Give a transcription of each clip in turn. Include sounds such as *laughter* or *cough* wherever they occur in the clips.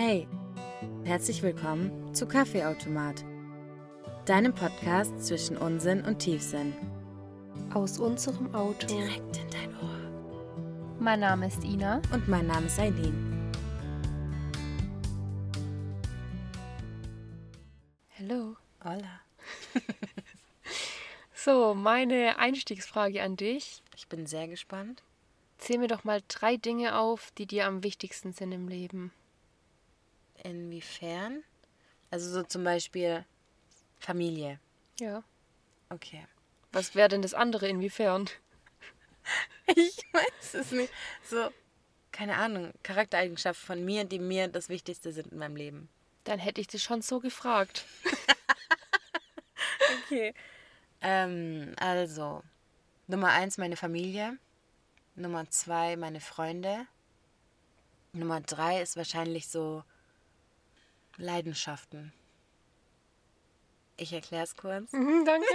Hey, herzlich willkommen zu Kaffeeautomat, deinem Podcast zwischen Unsinn und Tiefsinn. Aus unserem Auto. Direkt in dein Ohr. Mein Name ist Ina. Und mein Name ist Eileen. Hallo. Hola. *laughs* So, meine Einstiegsfrage an dich. Ich bin sehr gespannt. Zähl mir doch mal drei Dinge auf, die dir am wichtigsten sind im Leben. Inwiefern? Also so zum Beispiel Familie. Ja. Okay. Was wäre denn das andere inwiefern? *laughs* Ich weiß es nicht. So, keine Ahnung, Charaktereigenschaften von mir, die mir das Wichtigste sind in meinem Leben. Dann hätte ich das schon so gefragt. *laughs* Okay. Ähm, also, Nummer eins meine Familie. Nummer zwei meine Freunde. Nummer drei ist wahrscheinlich so Leidenschaften. Ich erkläre es kurz. Mhm, danke.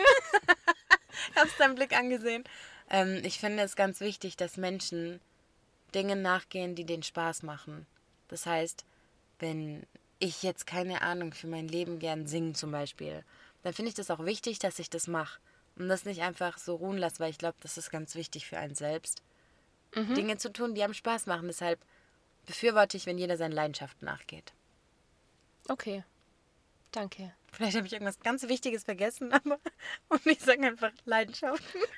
*laughs* Hab's deinen Blick angesehen. Ähm, ich finde es ganz wichtig, dass Menschen Dinge nachgehen, die denen Spaß machen. Das heißt, wenn ich jetzt keine Ahnung für mein Leben gern singen zum Beispiel, dann finde ich das auch wichtig, dass ich das mache. Und das nicht einfach so ruhen lasse, weil ich glaube, das ist ganz wichtig für einen selbst. Dinge zu tun, die einem Spaß machen. Deshalb befürworte ich, wenn jeder seinen Leidenschaften nachgeht. Okay. Danke. Vielleicht habe ich irgendwas ganz Wichtiges vergessen, *laughs* aber und ich sage einfach Leidenschaften. *laughs*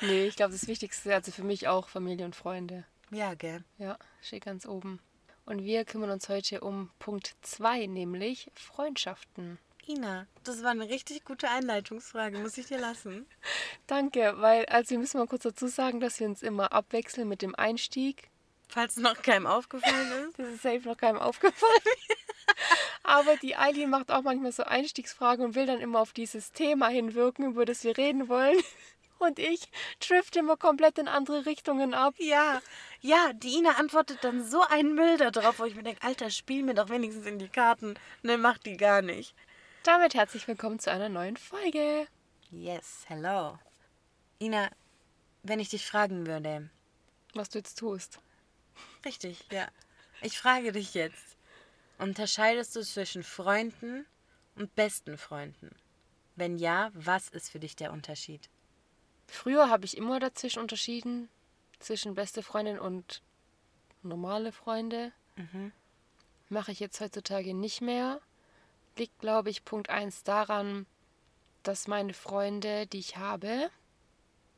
Nee, ich glaube, das Wichtigste, also für mich auch Familie und Freunde. Ja, gell. Ja, steht ganz oben. Und wir kümmern uns heute um Punkt 2, nämlich Freundschaften. Ina, das war eine richtig gute Einleitungsfrage, muss ich dir lassen. *laughs* Danke, weil, also wir müssen mal kurz dazu sagen, dass wir uns immer abwechseln mit dem Einstieg. Falls es noch keinem aufgefallen ist. Das ist safe noch keinem aufgefallen. *laughs* Aber die Eileen macht auch manchmal so Einstiegsfragen und will dann immer auf dieses Thema hinwirken, über das wir reden wollen. *laughs* Und ich drift immer komplett in andere Richtungen ab. Ja, ja, die Ina antwortet dann so einen Müll da drauf, wo ich mir denke, Alter, spiel mir doch wenigstens in die Karten. Ne, macht die gar nicht. Damit herzlich willkommen zu einer neuen Folge. Yes, hello. Ina, wenn ich dich fragen würde. Was du jetzt tust. Richtig, ja. Ich frage dich jetzt. Unterscheidest du zwischen Freunden und besten Freunden? Wenn ja, was ist für dich der Unterschied? Früher habe ich immer dazwischen unterschieden, zwischen beste Freundin und normale Freunde. Mache ich jetzt heutzutage nicht mehr. Liegt, glaube ich, Punkt 1 daran, dass meine Freunde, die ich habe,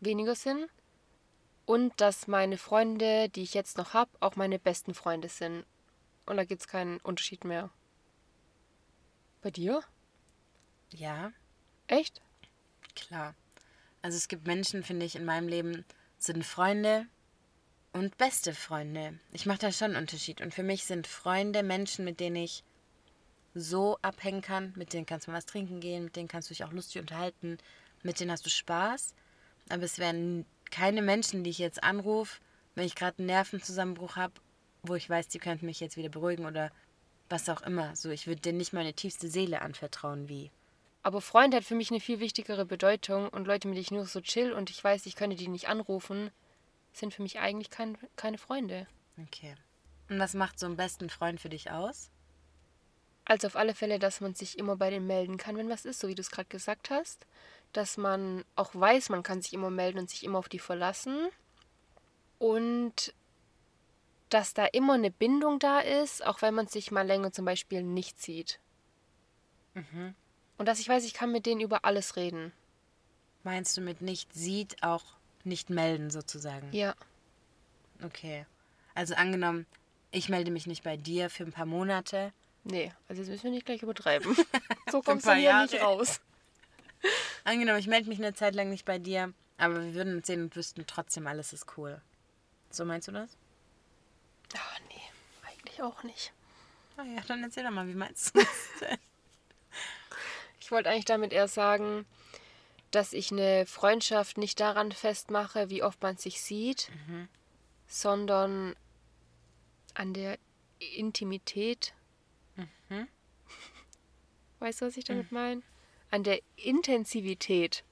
weniger sind. Und dass meine Freunde, die ich jetzt noch habe, auch meine besten Freunde sind. Und da gibt es keinen Unterschied mehr. Bei dir? Ja, Echt? klar. Also es gibt Menschen, finde ich, in meinem Leben sind Freunde und beste Freunde. Ich mache da schon einen Unterschied. Und für mich sind Freunde Menschen, mit denen ich so abhängen kann. Mit denen kannst du mal was trinken gehen, mit denen kannst du dich auch lustig unterhalten, mit denen hast du Spaß. Aber es wären keine Menschen, die ich jetzt anrufe, wenn ich gerade einen Nervenzusammenbruch habe, wo ich weiß, die könnten mich jetzt wieder beruhigen oder was auch immer. So, ich würde denen nicht meine tiefste Seele anvertrauen, wie. Aber Freunde hat für mich eine viel wichtigere Bedeutung und Leute, mit denen ich nur so chill und ich weiß, ich könnte die nicht anrufen, sind für mich eigentlich kein, keine Freunde. Okay. Und was macht so einen besten Freund für dich aus? Also auf alle Fälle, dass man sich immer bei denen melden kann, wenn was ist, so wie du es gerade gesagt hast. Dass man auch weiß, man kann sich immer melden und sich immer auf die verlassen. Und dass da immer eine Bindung da ist, auch wenn man sich mal länger zum Beispiel nicht sieht. Und dass ich weiß, ich kann mit denen über alles reden. Meinst du mit nicht sieht auch nicht melden sozusagen? Ja. Okay. Also angenommen, ich melde mich nicht bei dir für ein paar Monate. Nee, also jetzt müssen wir nicht gleich übertreiben. *laughs* so kommst du hier nicht Jahre. raus. Angenommen, ich melde mich eine Zeit lang nicht bei dir, aber wir würden uns sehen und wüssten trotzdem, alles ist cool. So meinst du das? Ah, nee, eigentlich auch nicht. Ah ja, dann erzähl doch mal, wie meinst du das *laughs* denn? Ich wollte eigentlich damit eher sagen, dass ich eine Freundschaft nicht daran festmache, wie oft man sich sieht, sondern an der Intimität. Weißt du, was ich damit meine? An der Intensivität,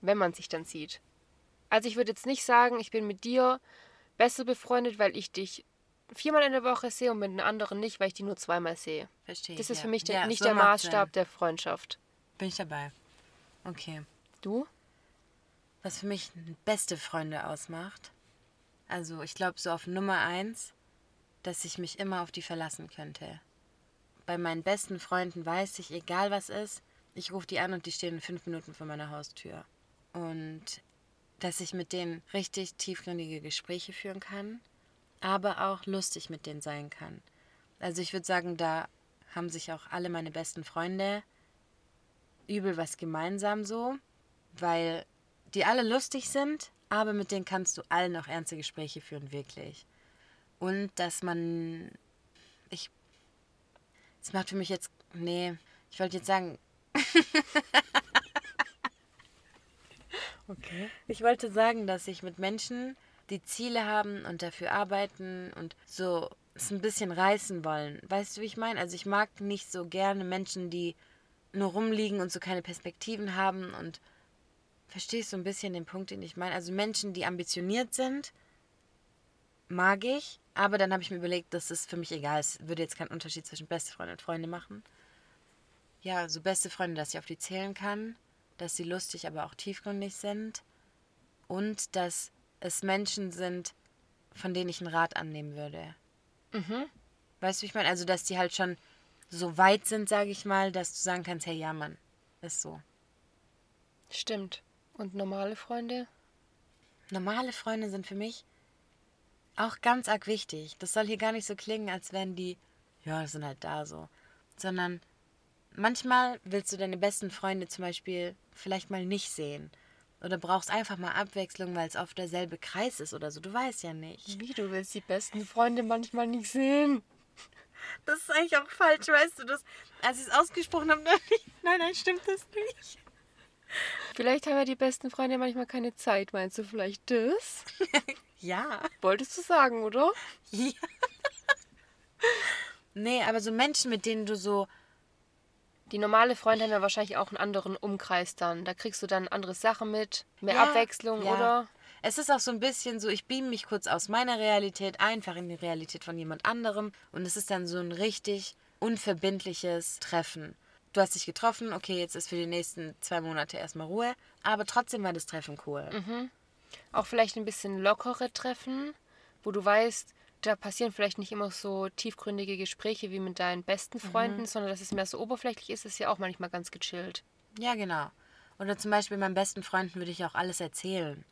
wenn man sich dann sieht. Also ich würde jetzt nicht sagen, ich bin mit dir besser befreundet, weil ich dich viermal in der Woche sehe und mit den anderen nicht, weil ich die nur zweimal sehe. Verstehe. Das ist ja. für mich der, ja, nicht so der Maßstab Sinn. der Freundschaft. Bin ich dabei. Okay. Du? Was für mich beste Freunde ausmacht. Also ich glaube so auf Nummer eins, dass ich mich immer auf die verlassen könnte. Bei meinen besten Freunden weiß ich, egal was ist, ich rufe die an und die stehen fünf Minuten vor meiner Haustür. Und dass ich mit denen richtig tiefgründige Gespräche führen kann, aber auch lustig mit denen sein kann. Also ich würde sagen, da haben sich auch alle meine besten Freunde übel was gemeinsam so, weil die alle lustig sind, aber mit denen kannst du allen auch ernste Gespräche führen, wirklich. Und dass man. Ich. Das macht für mich jetzt. Nee, ich wollte jetzt sagen. Okay. Ich wollte sagen, dass ich mit Menschen, die Ziele haben und dafür arbeiten und so es ein bisschen reißen wollen. Weißt du, wie ich meine? Also ich mag nicht so gerne Menschen, die nur rumliegen und so keine Perspektiven haben und verstehst du ein bisschen den Punkt, den ich meine? Also Menschen, die ambitioniert sind, mag ich, aber dann habe ich mir überlegt, dass es für mich egal ist. Würde jetzt keinen Unterschied zwischen beste Freunde und Freunde machen. Ja, so beste Freunde, dass ich auf die zählen kann, dass sie lustig, aber auch tiefgründig sind und dass es Menschen sind, von denen ich einen Rat annehmen würde. Weißt du, wie ich meine? Also, dass die halt schon so weit sind, sage ich mal, dass du sagen kannst, hey, ja, Mann, ist so. Stimmt. Und normale Freunde? Normale Freunde sind für mich auch ganz arg wichtig. Das soll hier gar nicht so klingen, als wären die, ja, sind halt da so. Sondern manchmal willst du deine besten Freunde zum Beispiel vielleicht mal nicht sehen. Oder brauchst einfach mal Abwechslung, weil es oft derselbe Kreis ist oder so. Du weißt ja nicht. Wie, du willst die besten Freunde manchmal nicht sehen? Das ist eigentlich auch falsch, weißt du das? Als ich es ausgesprochen habe, dachte ich, nein, nein, stimmt das nicht. Vielleicht haben ja die besten Freunde manchmal keine Zeit. Meinst du vielleicht das? *laughs* Ja. Wolltest du sagen, oder? *laughs* Ja. nee, aber so Menschen, mit denen du so. Die normale Freunde haben ja wahrscheinlich auch einen anderen Umkreis dann. Da kriegst du dann andere Sachen mit, mehr Ja, Abwechslung, ja. oder? Es ist auch so ein bisschen so, ich beam mich kurz aus meiner Realität einfach in die Realität von jemand anderem und es ist dann so ein richtig unverbindliches Treffen. Du hast dich getroffen, okay, jetzt ist für die nächsten zwei Monate erstmal Ruhe, aber trotzdem war das Treffen cool. Auch vielleicht ein bisschen lockere Treffen, wo du weißt, da passieren vielleicht nicht immer so tiefgründige Gespräche wie mit deinen besten Mhm. Freunden, sondern dass es mehr so oberflächlich ist, ist ja auch manchmal ganz gechillt. Ja, genau. Oder zum Beispiel meinen besten Freunden würde ich auch alles erzählen.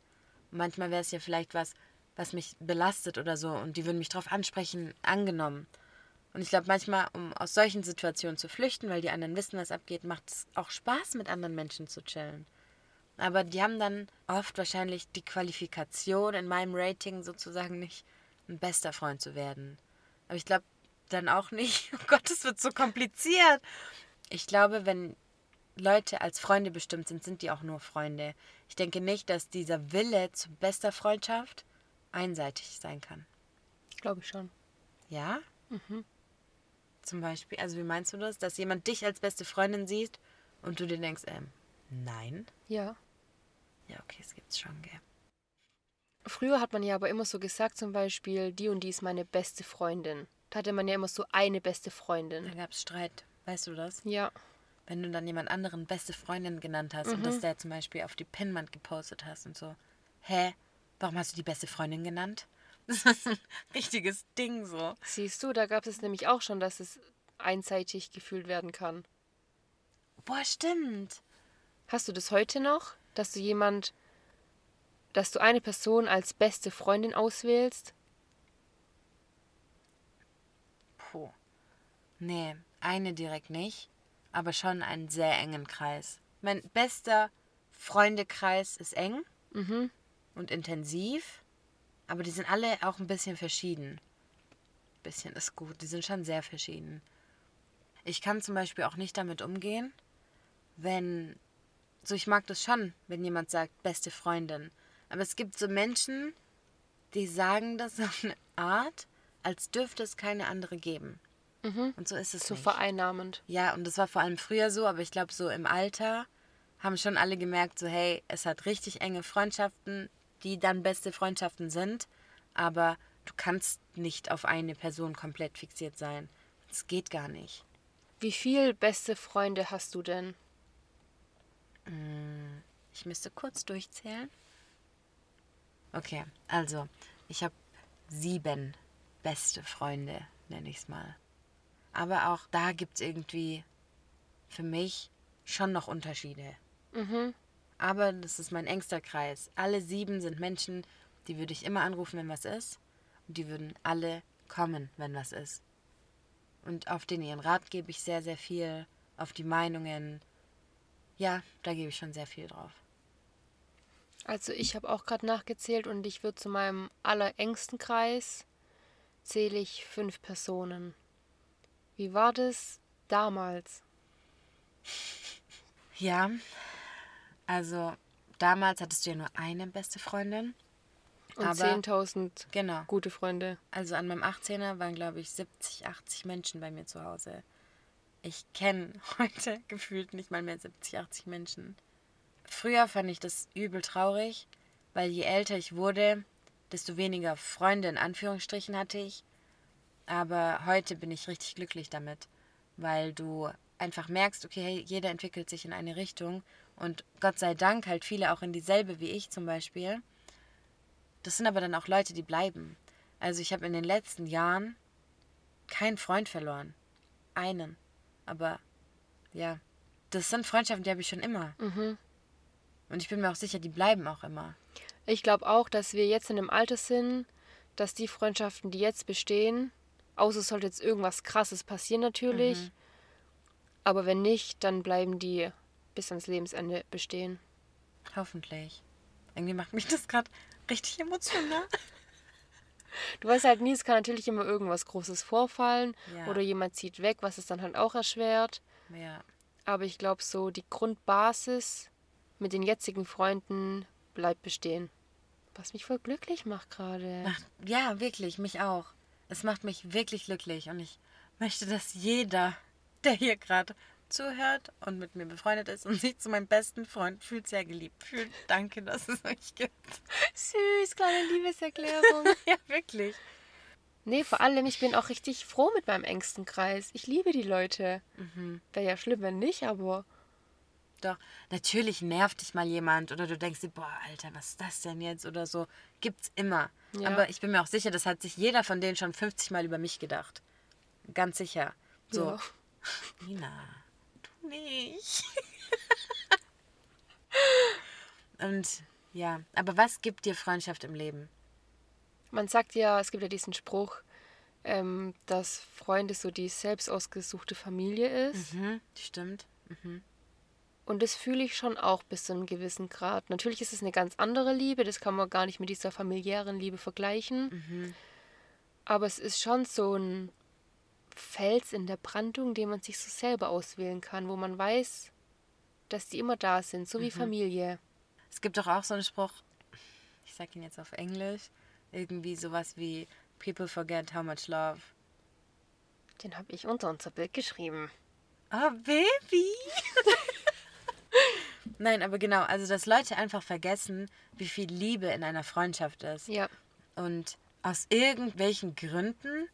Manchmal wäre es ja vielleicht was, was mich belastet oder so und die würden mich darauf ansprechen, angenommen. Und ich glaube, manchmal, um aus solchen Situationen zu flüchten, weil die anderen wissen, was abgeht, macht es auch Spaß, mit anderen Menschen zu chillen. Aber die haben dann oft wahrscheinlich die Qualifikation in meinem Rating sozusagen nicht, ein bester Freund zu werden. Aber ich glaube dann auch nicht, *laughs* oh Gott, das wird so kompliziert. Ich glaube, wenn Leute als Freunde bestimmt sind, sind die auch nur Freunde. Ich denke nicht, dass dieser Wille zu bester Freundschaft einseitig sein kann. Glaube ich schon. Ja? Zum Beispiel, also wie meinst du das? Dass jemand dich als beste Freundin sieht und du dir denkst, ähm, nein? Ja. Ja, okay, es gibt's schon, gell? Früher hat man ja aber immer so gesagt, zum Beispiel, die und die ist meine beste Freundin. Da hatte man ja immer so eine beste Da Freundin. gab's Streit. Weißt du das? Ja. Wenn du dann jemand anderen beste Freundin genannt hast und das der zum Beispiel auf die Pinnwand gepostet hast und so. Hä? Warum hast du die beste Freundin genannt? *laughs* Das ist ein richtiges Ding so. Siehst du, da gab es nämlich auch schon, dass es einseitig gefühlt werden kann. Boah, stimmt. Hast du das heute noch, dass du jemand, dass du eine Person als beste Freundin auswählst? Puh. Nee, eine direkt nicht, aber schon einen sehr engen Kreis. Mein bester Freundekreis ist eng und intensiv, aber die sind alle auch ein bisschen verschieden. Bisschen ist gut, die sind schon sehr verschieden. Ich kann zum Beispiel auch nicht damit umgehen, wenn. So, ich mag das schon, wenn jemand sagt, beste Freundin. Aber es gibt so Menschen, die sagen das auf eine Art, als dürfte es keine andere geben. Und so ist es So nicht. vereinnahmend. Ja, und das war vor allem früher so, aber ich glaube, so im Alter haben schon alle gemerkt, so hey, es hat richtig enge Freundschaften, die dann beste Freundschaften sind, aber du kannst nicht auf eine Person komplett fixiert sein. Das geht gar nicht. Wie viel beste Freunde hast du denn? Ich müsste kurz durchzählen. Okay, also, ich habe sieben beste Freunde, nenne ich es mal. Aber auch da gibt es irgendwie für mich schon noch Unterschiede. Aber das ist mein engster Kreis. Alle sieben sind Menschen, die würde ich immer anrufen, wenn was ist. Und die würden alle kommen, wenn was ist. Und auf den ihren Rat gebe ich sehr, sehr viel. Auf die Meinungen. Ja, da gebe ich schon sehr viel drauf. Also ich habe auch gerade nachgezählt und ich würde zu meinem allerengsten Kreis zähle ich fünf Personen. Wie war das damals? *laughs* Ja, also damals hattest du ja nur eine beste Freundin. Und Aber- 10.000 Genau. gute Freunde. Also an meinem 18er waren, glaube ich, 70, 80 Menschen bei mir zu Hause. Ich kenne *laughs* heute gefühlt nicht mal mehr 70, 80 Menschen. Früher fand ich das übel traurig, weil je älter ich wurde, desto weniger Freunde in Anführungsstrichen hatte ich. Aber heute bin ich richtig glücklich damit, weil du einfach merkst, okay, hey, jeder entwickelt sich in eine Richtung und Gott sei Dank halt viele auch in dieselbe wie ich zum Beispiel. Das sind aber dann auch Leute, die bleiben. Also ich habe in den letzten Jahren keinen Freund verloren. Einen. Aber ja, das sind Freundschaften, die habe ich schon immer. Und ich bin mir auch sicher, die bleiben auch immer. Ich glaube auch, dass wir jetzt in einem Alter sind, dass die Freundschaften, die jetzt bestehen, außer es sollte jetzt irgendwas Krasses passieren natürlich, aber wenn nicht, dann bleiben die bis ans Lebensende bestehen. Hoffentlich. Irgendwie macht mich das gerade richtig emotional. Du weißt halt nie, es kann natürlich immer irgendwas Großes vorfallen Ja. oder jemand zieht weg, was es dann halt auch erschwert. Ja. Aber ich glaube, so die Grundbasis mit den jetzigen Freunden bleibt bestehen. Was mich voll glücklich macht gerade. Ja, wirklich, mich auch. Es macht mich wirklich glücklich und ich möchte, dass jeder, der hier gerade zuhört und mit mir befreundet ist und sich zu meinem besten Freund fühlt, sehr geliebt fühlt. Danke, dass es euch gibt. Süß, kleine Liebeserklärung. *laughs* ja, wirklich. nee, vor allem, ich bin auch richtig froh mit meinem engsten Kreis. Ich liebe die Leute. Wäre ja schlimm, wenn nicht, aber Doch, natürlich nervt dich mal jemand oder du denkst dir, boah, Alter, was ist das denn jetzt oder so. Gibt's immer. Ja. Aber ich bin mir auch sicher, das hat sich jeder von denen schon 50 Mal über mich gedacht. Ganz sicher. So, Ja. *laughs* Nina, du nicht. *laughs* Und ja, aber was gibt dir Freundschaft im Leben? man sagt ja, es gibt ja diesen Spruch, ähm, dass Freunde so die selbst ausgesuchte Familie ist. Mhm, stimmt. Und das fühle ich schon auch bis zu einem gewissen Grad. Natürlich ist es eine ganz andere Liebe, das kann man gar nicht mit dieser familiären Liebe vergleichen. Aber es ist schon so ein Fels in der Brandung, den man sich so selber auswählen kann, wo man weiß, dass die immer da sind, so wie Familie. Es gibt doch auch so einen Spruch, ich sag ihn jetzt auf Englisch, irgendwie sowas wie People forget how much love. Den habe ich unter unser Bild geschrieben. Oh, Baby! *laughs* Nein, aber genau, also dass Leute einfach vergessen, wie viel Liebe in einer Freundschaft ist. Ja, Und aus irgendwelchen Gründen,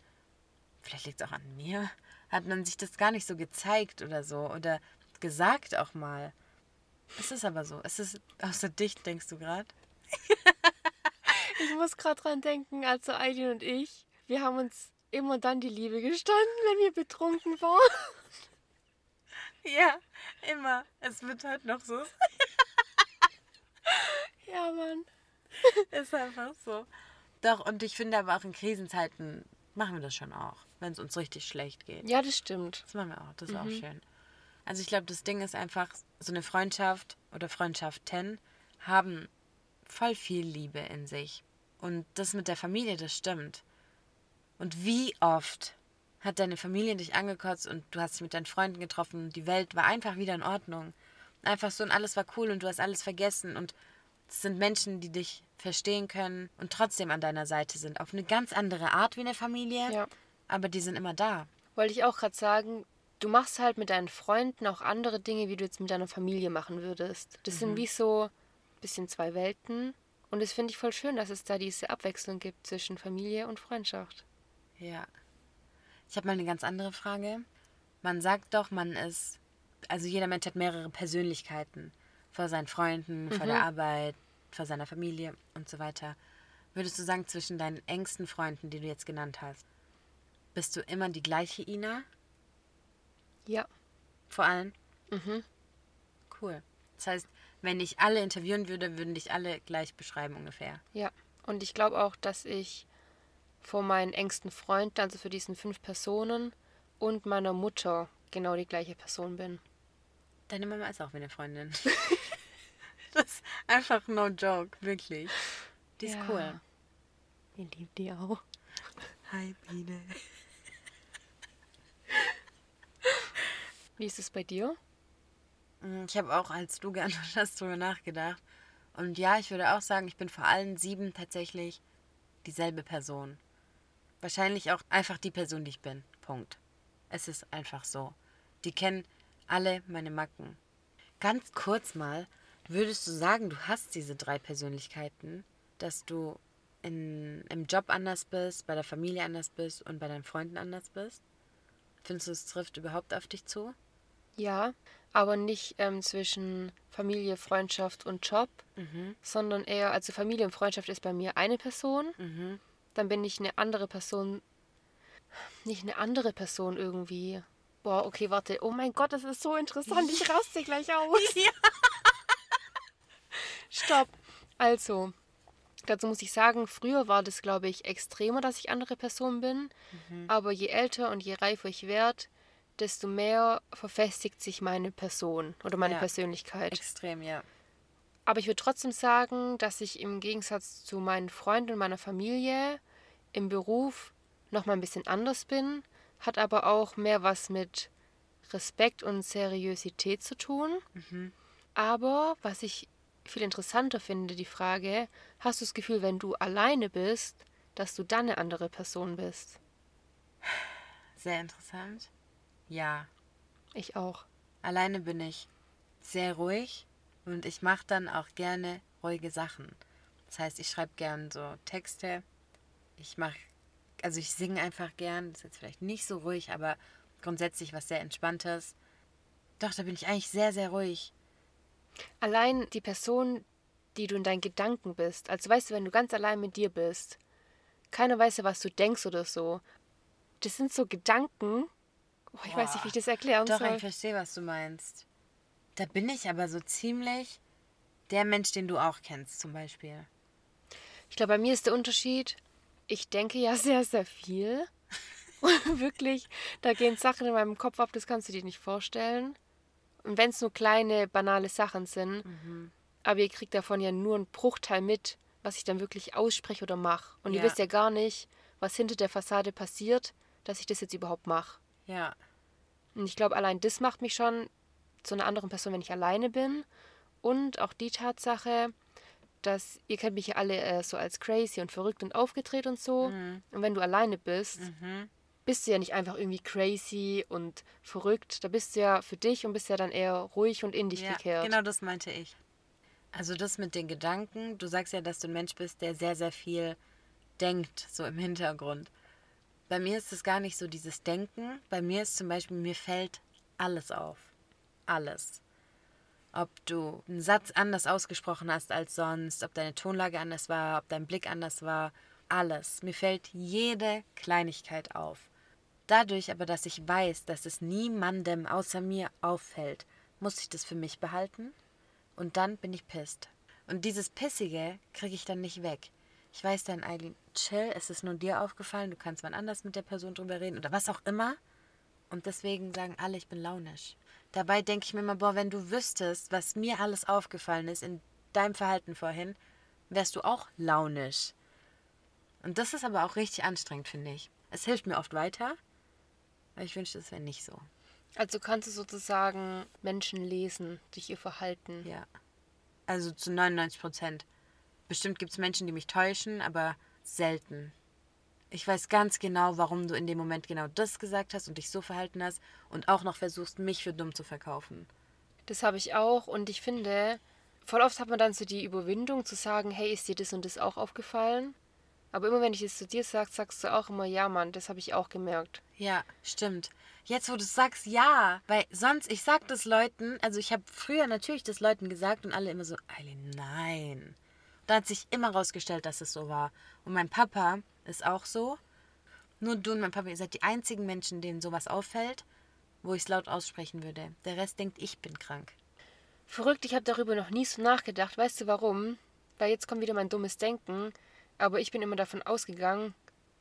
vielleicht liegt es auch an mir, hat man sich das gar nicht so gezeigt oder so oder gesagt auch mal. Es ist aber so. Es ist so dicht, denkst du gerade? *laughs* ich muss gerade dran denken, also Aidin und ich, wir haben uns immer dann die Liebe gestanden, wenn wir betrunken waren. *laughs* Ja, immer. Es wird halt noch so. *laughs* Ja, Mann. *laughs* Ist einfach so. Doch, und ich finde aber auch in Krisenzeiten machen wir das schon auch, wenn es uns richtig schlecht geht. Ja, das stimmt. Das machen wir auch, das ist auch schön. Also ich glaube, das Ding ist einfach, so eine Freundschaft oder Freundschaften haben voll viel Liebe in sich. Und das mit der Familie, das stimmt. Und wie oft hat deine Familie dich angekotzt und du hast dich mit deinen Freunden getroffen die Welt war einfach wieder in Ordnung. Einfach so und alles war cool und du hast alles vergessen und es sind Menschen, die dich verstehen können und trotzdem an deiner Seite sind. Auf eine ganz andere Art wie eine Familie, Ja. aber die sind immer da. Wollte ich auch gerade sagen, du machst halt mit deinen Freunden auch andere Dinge, wie du jetzt mit deiner Familie machen würdest. Das sind wie so ein bisschen zwei Welten. Und das finde ich voll schön, dass es da diese Abwechslung gibt zwischen Familie und Freundschaft. Ja. Ich habe mal eine ganz andere Frage. Man sagt doch, man ist, also jeder Mensch hat mehrere Persönlichkeiten. Vor seinen Freunden, vor der Arbeit, vor seiner Familie und so weiter. Würdest du sagen, zwischen deinen engsten Freunden, die du jetzt genannt hast, bist du immer die gleiche Ina? Ja. Vor allem? Cool. Das heißt, wenn ich alle interviewen würde, würden dich alle gleich beschreiben ungefähr. Ja. Und ich glaube auch, dass ich vor meinen engsten Freunden, also für diesen fünf Personen und meiner Mutter genau die gleiche Person bin. Deine Mama ist auch meine Freundin. *laughs* das ist einfach no joke, wirklich. Die ist Ja. cool. Ich liebe die auch. Hi, Biene. Wie ist es bei dir? Mm, Ich habe auch, als du geantwortet *laughs* hast, drüber nachgedacht. Und ja, ich würde auch sagen, ich bin vor allen sieben tatsächlich dieselbe Person. Wahrscheinlich auch einfach die Person, die ich bin. Punkt. Es ist einfach so. Die kennen alle meine Macken. Ganz kurz mal, würdest du sagen, du hast diese drei Persönlichkeiten, dass du in, im Job anders bist, bei der Familie anders bist und bei deinen Freunden anders bist? Findest du, es trifft überhaupt auf dich zu? Ja, aber nicht ähm, zwischen Familie, Freundschaft und Job, sondern eher, also Familie und Freundschaft ist bei mir eine Person, dann bin ich eine andere Person, nicht eine andere Person irgendwie. Boah, okay, warte. Oh mein Gott, das ist so interessant. Ich raste gleich aus. *laughs* Stopp. Also, dazu muss ich sagen, früher war das, glaube ich, extremer, dass ich andere Person bin. Aber je älter und je reifer ich werde, desto mehr verfestigt sich meine Person oder meine Ja. Persönlichkeit. Extrem, ja. Aber ich würde trotzdem sagen, dass ich im Gegensatz zu meinen Freunden und meiner Familie im Beruf noch mal ein bisschen anders bin, hat aber auch mehr was mit Respekt und Seriosität zu tun. Aber was ich viel interessanter finde, die Frage, hast du das Gefühl, wenn du alleine bist, dass du dann eine andere Person bist? Sehr interessant. Ja. Ich auch. Alleine bin ich sehr ruhig und ich mache dann auch gerne ruhige Sachen. Das heißt, ich schreibe gern so Texte. Ich mache, also ich singe einfach gern. Das ist jetzt vielleicht nicht so ruhig, aber grundsätzlich was sehr Entspanntes. Doch, da bin ich eigentlich sehr, sehr ruhig. Allein die Person, die du in deinen Gedanken bist, also weißt du, wenn du ganz allein mit dir bist, keiner weiß ja, was du denkst oder so. Das sind so Gedanken. Oh, ich weiß nicht, wie ich das erklären Doch, soll. ich verstehe, was du meinst. Da bin ich aber so ziemlich der Mensch, den du auch kennst, zum Beispiel. Ich glaube, bei mir ist der Unterschied, ich denke ja *laughs* sehr, sehr viel. Und *laughs* wirklich, da gehen Sachen in meinem Kopf ab, das kannst du dir nicht vorstellen. Und wenn es nur kleine, banale Sachen sind, aber ihr kriegt davon ja nur einen Bruchteil mit, was ich dann wirklich ausspreche oder mache. Und ihr Ja. wisst ja gar nicht, was hinter der Fassade passiert, dass ich das jetzt überhaupt mache. Ja. Und ich glaube, allein das macht mich schon zu einer anderen Person, wenn ich alleine bin. Und auch die Tatsache, dass ihr kennt mich ja alle äh, so als crazy und verrückt und aufgedreht und so. Und wenn du alleine bist, bist du ja nicht einfach irgendwie crazy und verrückt. Da bist du ja für dich und bist ja dann eher ruhig und in dich Ja, gekehrt. genau das meinte ich. Also das mit den Gedanken, du sagst ja, dass du ein Mensch bist, der sehr, sehr viel denkt, so im Hintergrund. Bei mir ist es gar nicht so dieses Denken. Bei mir ist zum Beispiel, mir fällt alles auf. Alles. Ob du einen Satz anders ausgesprochen hast als sonst, ob deine Tonlage anders war, ob dein Blick anders war. Alles. Mir fällt jede Kleinigkeit auf. Dadurch aber, dass ich weiß, dass es niemandem außer mir auffällt, muss ich das für mich behalten und dann bin ich pisst. Und dieses Pissige kriege ich dann nicht weg. Ich weiß dann, Eileen, chill, es ist nur dir aufgefallen, du kannst wann anders mit der Person drüber reden oder was auch immer. Und deswegen sagen alle, ich bin launisch. Dabei denke ich mir immer, boah, wenn du wüsstest, was mir alles aufgefallen ist in deinem Verhalten vorhin, wärst du auch launisch. Und das ist aber auch richtig anstrengend, finde ich. Es hilft mir oft weiter, aber ich wünschte, es wäre nicht so. Also kannst du sozusagen Menschen lesen durch ihr Verhalten. Ja. Also zu 99 Prozent. Bestimmt gibt es Menschen, die mich täuschen, aber selten. Ich weiß ganz genau, warum du in dem Moment genau das gesagt hast und dich so verhalten hast und auch noch versuchst, mich für dumm zu verkaufen. Das habe ich auch und ich finde, voll oft hat man dann so die Überwindung zu sagen, hey, ist dir das und das auch aufgefallen? Aber immer wenn ich es zu dir sage, sagst du auch immer, ja, Mann, das habe ich auch gemerkt. Ja, stimmt. Jetzt, wo du sagst, ja, weil sonst, ich sag das Leuten, also ich habe früher natürlich das Leuten gesagt und alle immer so, Eileen, nein. Da hat sich immer rausgestellt, dass es so war. Und mein Papa ist auch so. Nur du und mein Papa, ihr seid die einzigen Menschen, denen sowas auffällt, wo ich es laut aussprechen würde. Der Rest denkt, ich bin krank. Verrückt, ich habe darüber noch nie so nachgedacht. Weißt du warum? Weil jetzt kommt wieder mein dummes Denken. Aber ich bin immer davon ausgegangen,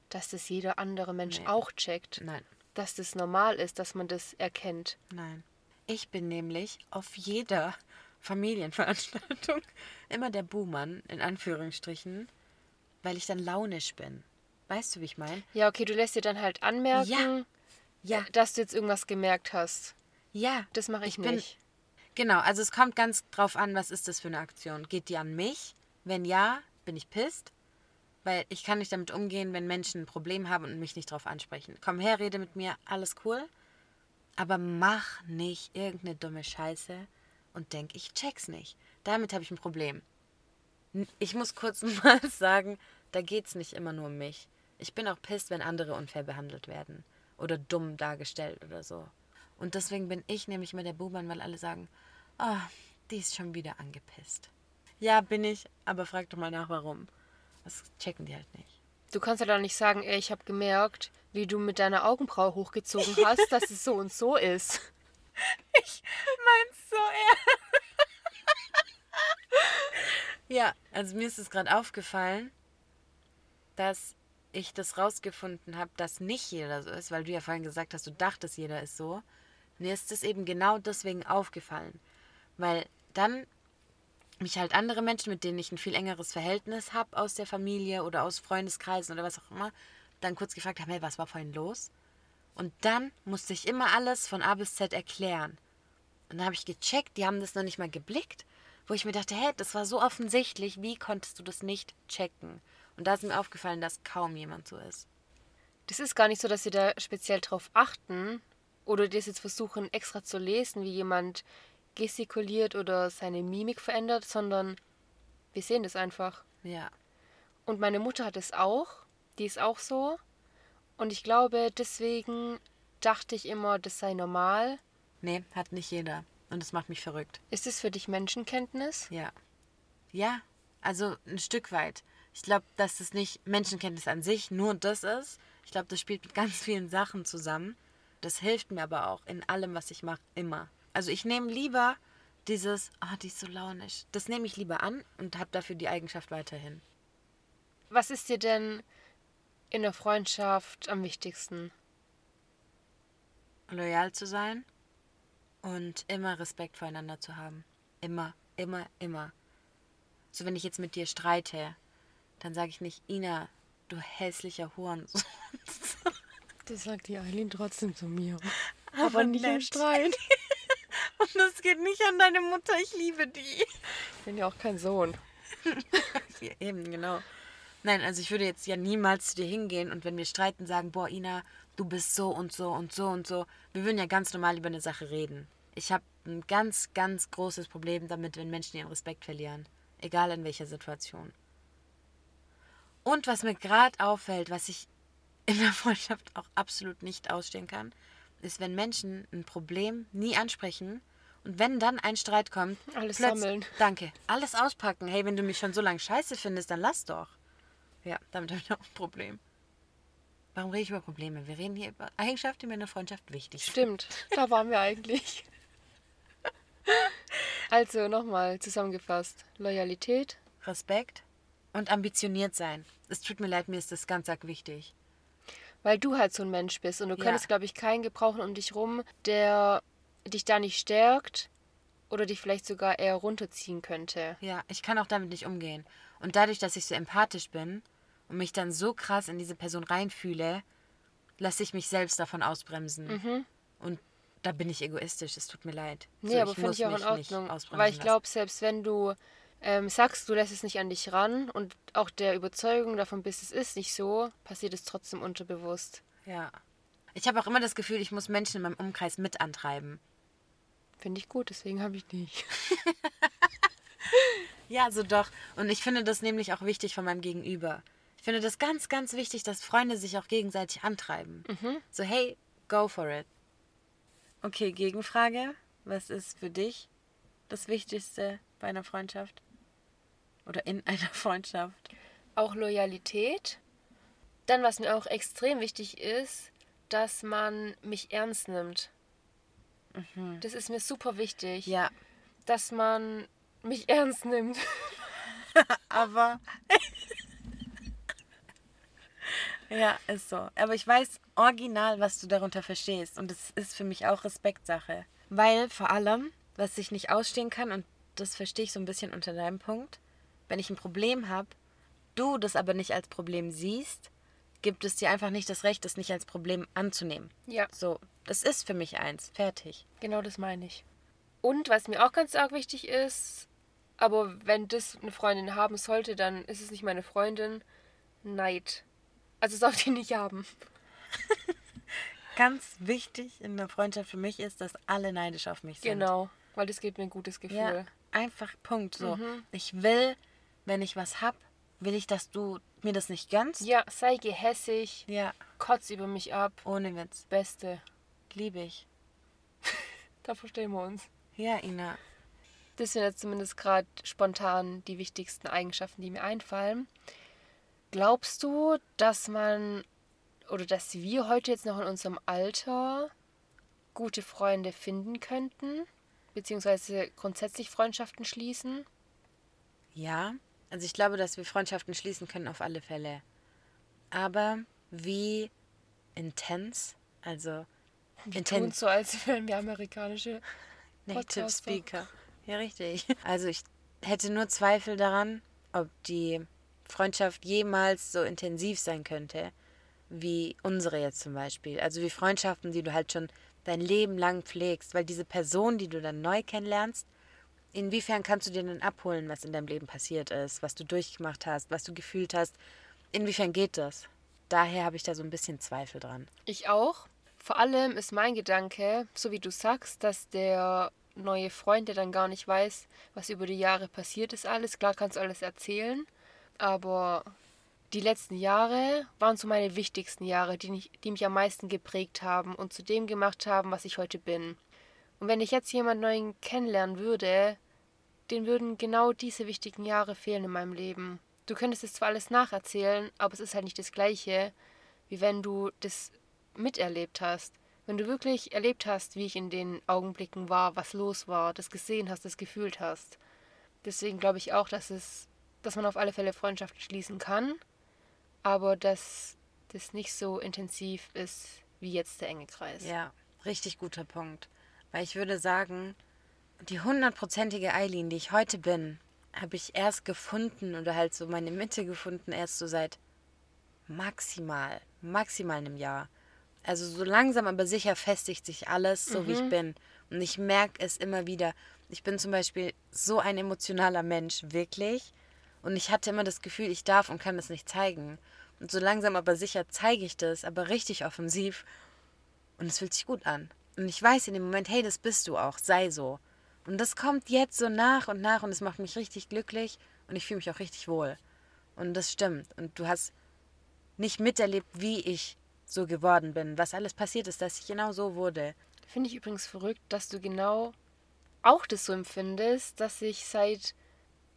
dass das jeder andere Mensch Nee. auch checkt. Nein, Dass das normal ist, dass man das erkennt. nein. Ich bin nämlich auf jeder Familienveranstaltung *laughs* immer der Buhmann, in Anführungsstrichen, weil ich dann launisch bin. Weißt du, wie ich meine? Ja, okay, du lässt dir dann halt anmerken, Ja. dass du jetzt irgendwas gemerkt hast. Ja. Das mache ich, Ich bin- nicht. Genau, also es kommt ganz drauf an, was ist das für eine Aktion. Geht die an mich? Wenn ja, bin ich pisst. Weil ich kann nicht damit umgehen, wenn Menschen ein Problem haben und mich nicht drauf ansprechen. Komm her, rede mit mir, alles cool. Aber mach nicht irgendeine dumme Scheiße und denk, ich check's nicht. Damit habe ich ein Problem. Ich muss kurz *laughs* mal sagen, da geht's nicht immer nur um mich. Ich bin auch pisst, wenn andere unfair behandelt werden. Oder dumm dargestellt oder so. Und deswegen bin ich nämlich immer der Buhmann, weil alle sagen, ah, die ist schon wieder angepisst. Ja, bin ich, aber frag doch mal nach, warum. Das checken die halt nicht. Du kannst ja dann nicht sagen, ey, ich habe gemerkt, wie du mit deiner Augenbraue hochgezogen *laughs* hast, dass es so und so ist. Ich mein's so eher. ja, also mir ist es gerade aufgefallen, dass ich das rausgefunden habe, dass nicht jeder so ist, weil du ja vorhin gesagt hast, du dachtest, jeder ist so. Mir ist es eben genau deswegen aufgefallen. Weil dann mich halt andere Menschen, mit denen ich ein viel engeres Verhältnis habe aus der Familie oder aus Freundeskreisen oder was auch immer, dann kurz gefragt haben, hey, was war vorhin los? Und dann musste ich immer alles von A bis Z erklären. Und dann habe ich gecheckt, die haben das noch nicht mal geblickt, wo ich mir dachte, hä, das war so offensichtlich, wie konntest du das nicht checken? Und da ist mir aufgefallen, dass kaum jemand so ist. Das ist gar nicht so, dass sie da speziell drauf achten oder das jetzt versuchen, extra zu lesen, wie jemand gestikuliert oder seine Mimik verändert, sondern wir sehen das einfach. Ja. Und meine Mutter hat es auch. Die ist auch so. Und ich glaube, deswegen dachte ich immer, das sei normal. Nee, hat nicht jeder. Und das macht mich verrückt. Ist es für dich Menschenkenntnis? Ja. Ja, also ein Stück weit. Ich glaube, dass es nicht Menschenkenntnis an sich nur das ist. Ich glaube, das spielt mit ganz vielen Sachen zusammen. Das hilft mir aber auch in allem, was ich mache, immer. Also ich nehme lieber dieses, ah, die ist so launisch. Das nehme ich lieber an und habe dafür die Eigenschaft weiterhin. Was ist dir denn in der Freundschaft am wichtigsten? Loyal zu sein und immer Respekt voreinander zu haben. Immer, immer, immer. So, wenn ich jetzt mit dir streite, dann sage ich nicht, Ina, du hässlicher Hurensohn. *laughs* Das sagt die Eileen trotzdem zu mir. Aber nicht im Streit. *laughs* Und das geht nicht an deine Mutter, ich liebe die. Ich bin ja auch kein Sohn. *laughs* Ja, eben, genau. Nein, also ich würde jetzt ja niemals zu dir hingehen und wenn wir streiten, sagen, boah, Ina, du bist so und so und so und so. Wir würden ja ganz normal über eine Sache reden. Ich habe ein ganz, ganz großes Problem damit, wenn Menschen ihren Respekt verlieren. Egal in welcher Situation. Und was mir gerade auffällt, was ich in der *laughs* Freundschaft auch absolut nicht ausstehen kann, ist, wenn Menschen ein Problem nie ansprechen und wenn dann ein Streit kommt, Alles sammeln. Danke. Alles auspacken. Hey, wenn du mich schon so lange scheiße findest, dann lass doch. Ja, damit habe ich auch ein Problem. Warum rede ich über Probleme? Wir reden hier über Eigenschaften, die mir in der Freundschaft wichtig sind. Stimmt, da waren wir eigentlich. *laughs* Also nochmal zusammengefasst. Loyalität, Respekt und ambitioniert sein. Es tut mir leid, mir ist das ganz arg wichtig. weil du halt so ein Mensch bist und du Ja. könntest, glaube ich, keinen gebrauchen um dich rum, der dich da nicht stärkt oder dich vielleicht sogar eher runterziehen könnte. Ja, ich kann auch damit nicht umgehen. Und dadurch, dass ich so empathisch bin und mich dann so krass in diese Person reinfühle, lasse ich mich selbst davon ausbremsen. Und da bin ich egoistisch, es tut mir leid. Nee, So, aber finde ich auch in Ordnung. Weil ich glaube, selbst wenn du ähm, sagst, du lässt es nicht an dich ran und auch der Überzeugung davon bist, es ist nicht so, passiert es trotzdem unterbewusst. Ja. Ich habe auch immer das Gefühl, ich muss Menschen in meinem Umkreis mit antreiben. Finde ich gut, deswegen habe ich nicht. *laughs* Ja, so doch. Und ich finde das nämlich auch wichtig von meinem Gegenüber. Ich finde das ganz, ganz wichtig, dass Freunde sich auch gegenseitig antreiben. So, hey, go for it. Okay, Gegenfrage. Was ist für dich das Wichtigste bei einer Freundschaft? Oder in *laughs* einer Freundschaft? Auch Loyalität. Dann, was mir auch extrem wichtig ist, dass man mich ernst nimmt. Das ist mir super wichtig. Ja, Dass man mich *laughs* ernst nimmt. *laughs* aber. ja, ist so. Aber ich weiß original, was du darunter verstehst. Und es ist für mich auch Respektsache. Weil vor allem, was ich nicht ausstehen kann, und das verstehe ich so ein bisschen unter deinem Punkt, wenn ich ein Problem habe, du das aber nicht als Problem siehst, gibt es dir einfach nicht das Recht, das nicht als Problem anzunehmen. Ja, So, das ist für mich eins. Fertig. genau das meine ich. Und was mir auch ganz arg wichtig ist, aber wenn das eine Freundin haben sollte, dann ist es nicht meine Freundin. Neid. Also soll die nicht haben. *laughs* Ganz wichtig in der Freundschaft für mich ist, dass alle neidisch auf mich sind. Genau, weil das gibt mir ein gutes Gefühl. Ja, einfach Punkt. So. Mhm. Ich will, wenn ich was hab, will ich, dass du mir das nicht gönnst. Ja, sei gehässig, Ja, kotz über mich ab. ohne Witz. Beste. Liebe ich. *laughs* Da verstehen wir uns. Ja, Ina. Das sind jetzt zumindest gerade spontan die wichtigsten Eigenschaften, die mir einfallen. Glaubst du, dass man oder dass wir heute jetzt noch in unserem Alter gute Freunde finden könnten? Beziehungsweise grundsätzlich Freundschaften schließen? Ja, also ich glaube, dass wir Freundschaften schließen können auf alle Fälle. Aber wie intens, also Wir Inten- so, als wären wir amerikanische *laughs* Native. Speaker. Ja, richtig. Also ich hätte nur Zweifel daran, ob die Freundschaft jemals so intensiv sein könnte, wie unsere jetzt zum Beispiel. Also wie Freundschaften, die du halt schon dein Leben lang pflegst, weil diese Person, die du dann neu kennenlernst, inwiefern kannst du dir denn abholen, was in deinem Leben passiert ist, was du durchgemacht hast, was du gefühlt hast, inwiefern geht das? Daher habe ich da so ein bisschen Zweifel dran. Ich auch. Vor allem ist mein Gedanke, so wie du sagst, dass der neue Freund, der dann gar nicht weiß, was über die Jahre passiert ist, alles. Klar kannst du alles erzählen, aber die letzten Jahre waren so meine wichtigsten Jahre, die, mich- die mich am meisten geprägt haben und zu dem gemacht haben, was ich heute bin. Und wenn ich jetzt jemand Neuen kennenlernen würde, den würden genau diese wichtigen Jahre fehlen in meinem Leben. Du könntest es zwar alles nacherzählen, aber es ist halt nicht das Gleiche, wie wenn du das miterlebt hast. Wenn du wirklich erlebt hast, wie ich in den Augenblicken war, was los war, das gesehen hast, das gefühlt hast. Deswegen glaube ich auch, dass es, dass man auf alle Fälle Freundschaften schließen kann, aber dass das nicht so intensiv ist wie jetzt der enge Kreis. Ja, richtig guter Punkt. Weil ich würde sagen, die hundertprozentige Eileen, die ich heute bin, habe ich erst gefunden oder halt so meine Mitte gefunden, erst so seit maximal, maximal einem Jahr. Also so langsam aber sicher festigt sich alles, so wie ich bin. Und ich merke es immer wieder. Ich bin zum Beispiel so ein emotionaler Mensch, wirklich. Und ich hatte immer das Gefühl, ich darf und kann das nicht zeigen. Und so langsam aber sicher zeige ich das, aber richtig offensiv. Und es fühlt sich gut an. Und ich weiß in dem Moment, hey, das bist du auch, sei so. Und das kommt jetzt so nach und nach und es macht mich richtig glücklich und ich fühle mich auch richtig wohl. Und das stimmt. Und du hast nicht miterlebt, wie ich so geworden bin, was alles passiert ist, dass ich genau so wurde. Finde ich übrigens verrückt, dass du genau auch das so empfindest, dass sich seit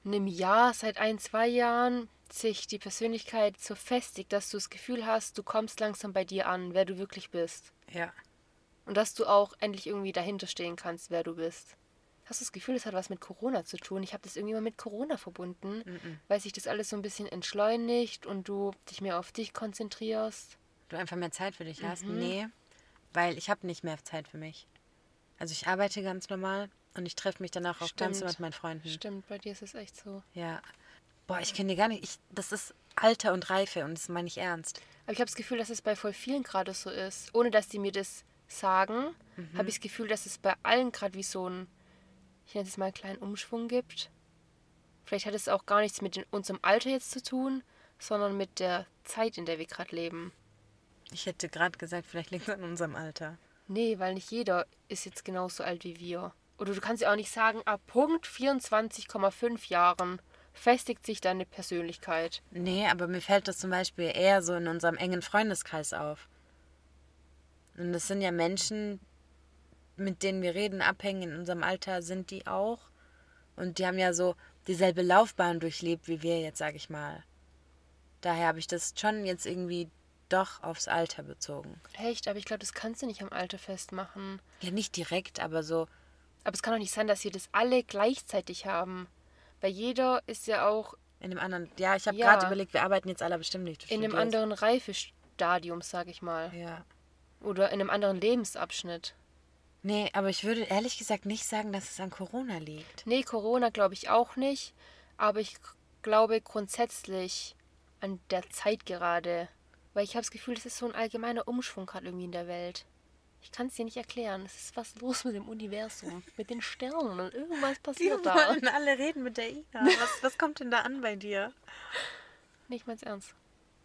einem Jahr, seit ein, zwei Jahren sich die Persönlichkeit so festigt, dass du das Gefühl hast, du kommst langsam bei dir an, wer du wirklich bist. Ja. Und dass du auch endlich irgendwie dahinter stehen kannst, wer du bist. Hast du das Gefühl, das hat was mit Corona zu tun? Ich habe das irgendwie mal mit Corona verbunden, weil sich das alles so ein bisschen entschleunigt und du dich mehr auf dich konzentrierst. Du einfach mehr Zeit für dich hast? Nee, weil ich habe nicht mehr Zeit für mich. Also ich arbeite ganz normal und ich treffe mich danach auch ganz normal mit meinen Freunden. Stimmt, bei dir ist es echt so. Ja. Boah, ich kenne dir gar nicht. Ich, das ist Alter und Reife und das meine ich ernst. Aber ich habe das Gefühl, dass es bei voll vielen gerade so ist. Ohne dass die mir das sagen, habe ich das Gefühl, dass es bei allen gerade wie so ein, ich nenne es mal einen kleinen Umschwung gibt. Vielleicht hat es auch gar nichts mit unserem Alter jetzt zu tun, sondern mit der Zeit, in der wir gerade leben. Ich hätte gerade gesagt, vielleicht liegt es an unserem Alter. Nee, weil nicht jeder ist jetzt genauso alt wie wir. oder du kannst ja auch nicht sagen, ab Punkt 24,5 Jahren festigt sich deine Persönlichkeit. Nee, aber mir fällt das zum Beispiel eher so in unserem engen Freundeskreis auf. Und das sind ja Menschen, mit denen wir reden, abhängen in unserem Alter, sind die auch. Und die haben ja so dieselbe Laufbahn durchlebt wie wir jetzt, sag ich mal. Daher habe ich das schon jetzt irgendwie doch aufs Alter bezogen. Echt, aber ich glaube, das kannst du nicht am Alter festmachen. Ja, nicht direkt, aber so. Aber es kann doch nicht sein, dass wir das alle gleichzeitig haben. Weil jeder ist ja auch In dem anderen. Ja, ich habe Ja. gerade überlegt, wir arbeiten jetzt alle bestimmt nicht. In einem studierst. anderen Reifestadium, sag ich mal. Ja. Oder in einem anderen Lebensabschnitt. Nee, aber ich würde ehrlich gesagt nicht sagen, dass es an Corona liegt. Nee, Corona glaube ich auch nicht. Aber ich glaube grundsätzlich an der Zeit gerade. Weil ich habe das Gefühl, es ist so ein allgemeiner Umschwung gerade irgendwie in der Welt. Ich kann es dir nicht erklären. Es ist was los mit dem Universum, mit den Sternen und irgendwas passiert da. alle reden mit der Ina. Was, was kommt denn da an bei dir? Nicht mal ernst.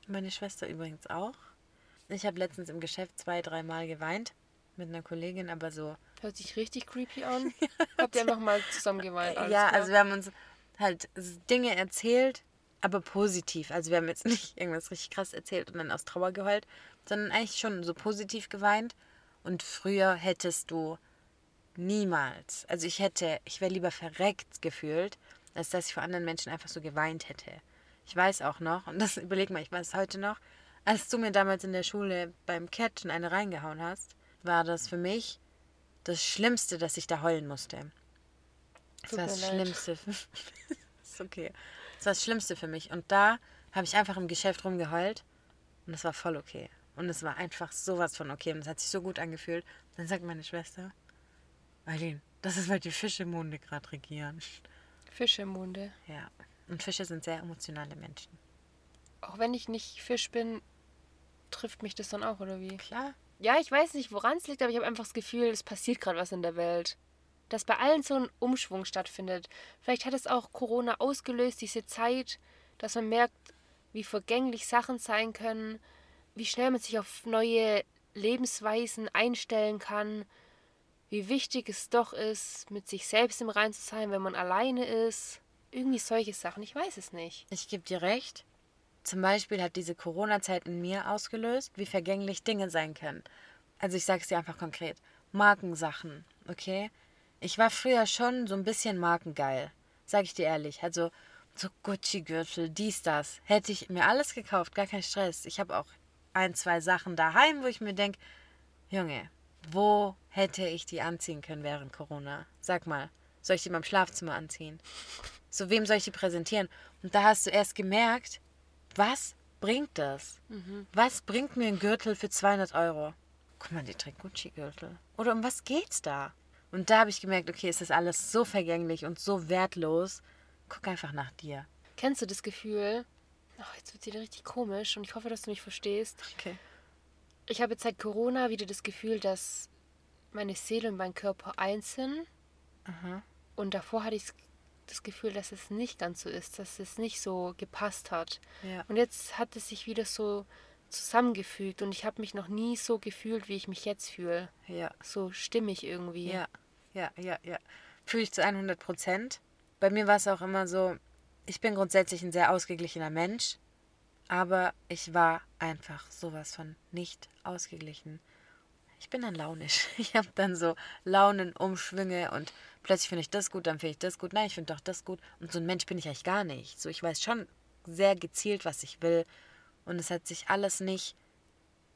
Meine Schwester übrigens auch. Ich habe letztens im Geschäft zwei, dreimal geweint mit einer Kollegin, aber so. Hört sich richtig creepy *laughs* an. Habt ihr einfach mal zusammen geweint? Alles ja, klar. also wir haben uns halt Dinge erzählt, aber positiv. Also wir haben jetzt *laughs* nicht irgendwas richtig krass erzählt und dann aus Trauer geheult, sondern eigentlich schon so positiv geweint. Und früher hättest du niemals, also ich hätte, ich wäre lieber verreckt gefühlt, als dass ich vor anderen Menschen einfach so geweint hätte. Ich weiß auch noch, und das überleg mal, ich weiß heute noch, als du mir damals in der Schule beim Catchen eine reingehauen hast, war das für mich das Schlimmste, dass ich da heulen musste. Das war das. Schlimmste. *laughs* ist okay. Das war das Schlimmste für mich. Und da habe ich einfach im Geschäft rumgeheult und es war voll okay. Und es war einfach sowas von okay. Und es hat sich so gut angefühlt. Dann sagt meine Schwester, Eileen, das ist, weil die Fische im Munde gerade regieren. Fische im Munde. Ja. Und Fische sind sehr emotionale Menschen. Auch wenn ich nicht Fisch bin, trifft mich das dann auch, oder wie? Klar. Ja, ich weiß nicht, woran es liegt, aber ich habe einfach das Gefühl, es passiert gerade was in der Welt. Dass bei allen so ein Umschwung stattfindet. Vielleicht hat es auch Corona ausgelöst, diese Zeit, dass man merkt, wie vergänglich Sachen sein können, wie schnell man sich auf neue Lebensweisen einstellen kann, wie wichtig es doch ist, mit sich selbst im Rein zu sein, wenn man alleine ist. Irgendwie solche Sachen, ich weiß es nicht. Ich gebe dir recht. Zum Beispiel hat diese Corona-Zeit in mir ausgelöst, wie vergänglich Dinge sein können. Also ich sage es dir einfach konkret. Markensachen, okay? Ich war früher schon so ein bisschen markengeil, sage ich dir ehrlich. Also so Gucci-Gürtel, dies, das. Hätte ich mir alles gekauft, gar kein Stress. Ich habe auch ein, zwei Sachen daheim, wo ich mir denke, Junge, wo hätte ich die anziehen können während Corona? Sag mal, soll ich die in meinem Schlafzimmer anziehen? So, wem soll ich die präsentieren? Und da hast du erst gemerkt, was bringt das? Was bringt mir ein Gürtel für 200 Euro? Guck mal, die trägt Gucci-Gürtel. Oder um was geht's da? Und da habe ich gemerkt, okay, es ist alles so vergänglich und so wertlos. Guck einfach nach dir. Kennst du das Gefühl? Ach, jetzt wird es wieder richtig komisch und ich hoffe, dass du mich verstehst. Okay. Ich habe jetzt seit Corona wieder das Gefühl, dass meine Seele und mein Körper eins sind. Und davor hatte ich das Gefühl, dass es nicht ganz so ist, dass es nicht so gepasst hat. Ja. Und jetzt hat es sich wieder so zusammengefügt und ich habe mich noch nie so gefühlt, wie ich mich jetzt fühle. Ja. So stimmig irgendwie. Ja, ja, ja, ja. Fühle ich zu 100 Prozent. Bei mir war es auch immer so, ich bin grundsätzlich ein sehr ausgeglichener Mensch, aber ich war einfach sowas von nicht ausgeglichen. Ich bin dann launisch. *laughs* Ich habe dann so Launenumschwünge und plötzlich finde ich das gut, dann finde ich das gut. Nein, ich finde doch das gut. Und so ein Mensch bin ich eigentlich gar nicht. So, ich weiß schon sehr gezielt, was ich will. Und es hat sich alles nicht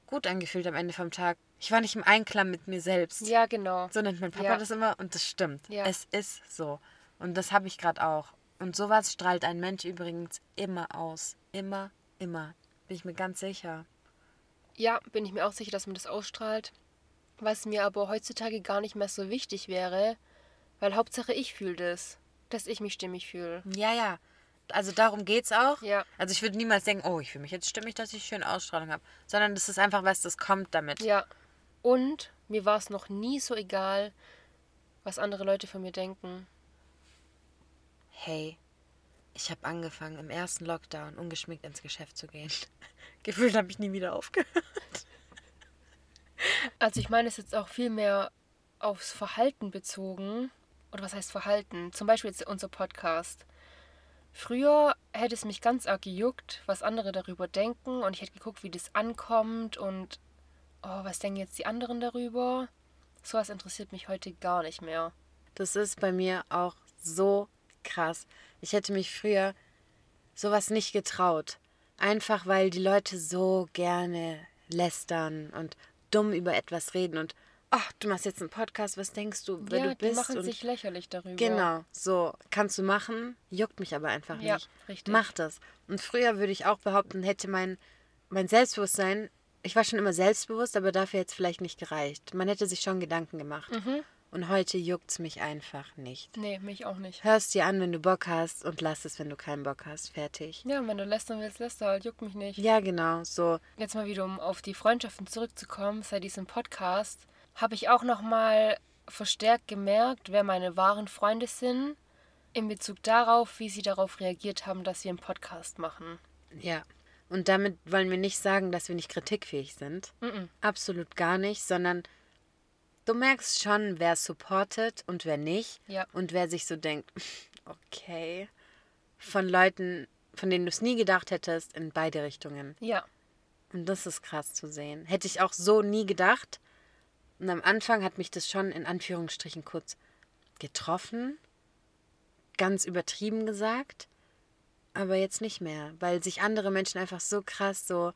gut angefühlt am Ende vom Tag. Ich war nicht im Einklang mit mir selbst. Ja, genau. So nennt mein Papa Ja. das immer und das stimmt. Ja. Es ist so. Und das habe ich gerade auch. Und sowas strahlt ein Mensch übrigens immer aus. Immer, immer. Bin ich mir ganz sicher. Ja, bin ich mir auch sicher, dass man das ausstrahlt. Was mir aber heutzutage gar nicht mehr so wichtig wäre, weil Hauptsache ich fühle das, dass ich mich stimmig fühle. Ja, ja. Also darum geht's auch. Ja. Also ich würde niemals denken, oh, ich fühle mich jetzt stimmig, dass ich schöne Ausstrahlung habe. Sondern das ist einfach was, das kommt damit. Ja. Und mir war es noch nie so egal, was andere Leute von mir denken. Hey, ich habe angefangen im ersten Lockdown ungeschminkt ins Geschäft zu gehen. *laughs* Gefühlt habe ich nie wieder aufgehört. Also ich meine es jetzt auch viel mehr aufs Verhalten bezogen. Oder was heißt Verhalten? Zum Beispiel jetzt unser Podcast. Früher hätte es mich ganz arg gejuckt, was andere darüber denken und ich hätte geguckt, wie das ankommt und oh, was denken jetzt die anderen darüber? Sowas interessiert mich heute gar nicht mehr. Das ist bei mir auch so krass. Ich hätte mich früher sowas nicht getraut. Einfach weil die Leute so gerne lästern und dumm über etwas reden und ach, du machst jetzt einen Podcast, was denkst du, wer ja, du bist? Die machen und sich lächerlich darüber. Genau, so kannst du machen, juckt mich aber einfach Ja, nicht. richtig. Mach das. Und früher würde ich auch behaupten, hätte mein, mein Selbstbewusstsein, ich war schon immer selbstbewusst, aber dafür hätte es vielleicht nicht gereicht. Man hätte sich schon Gedanken gemacht. Mhm. Und heute juckt es mich einfach nicht. Nee, mich auch nicht. Hörst dir an, wenn du Bock hast und lass es, wenn du keinen Bock hast. Fertig. Ja, und wenn du lästern willst, läster halt, juckt mich nicht. Ja, genau, so. Jetzt mal wieder, um auf die Freundschaften zurückzukommen, seit diesem Podcast, habe ich auch nochmal verstärkt gemerkt, wer meine wahren Freunde sind, in Bezug darauf, wie sie darauf reagiert haben, dass wir einen Podcast machen. Ja. Und damit wollen wir nicht sagen, dass wir nicht kritikfähig sind. Mhm. Absolut gar nicht, sondern du merkst schon, wer supportet und wer nicht. Ja. Und wer sich so denkt, *laughs* okay, von Leuten, von denen du es nie gedacht hättest, in beide Richtungen. Ja, Und das ist krass zu sehen. Hätte ich auch so nie gedacht. Und am Anfang hat mich das schon in Anführungsstrichen kurz getroffen. Ganz übertrieben gesagt. Aber jetzt nicht mehr, weil sich andere Menschen einfach so krass so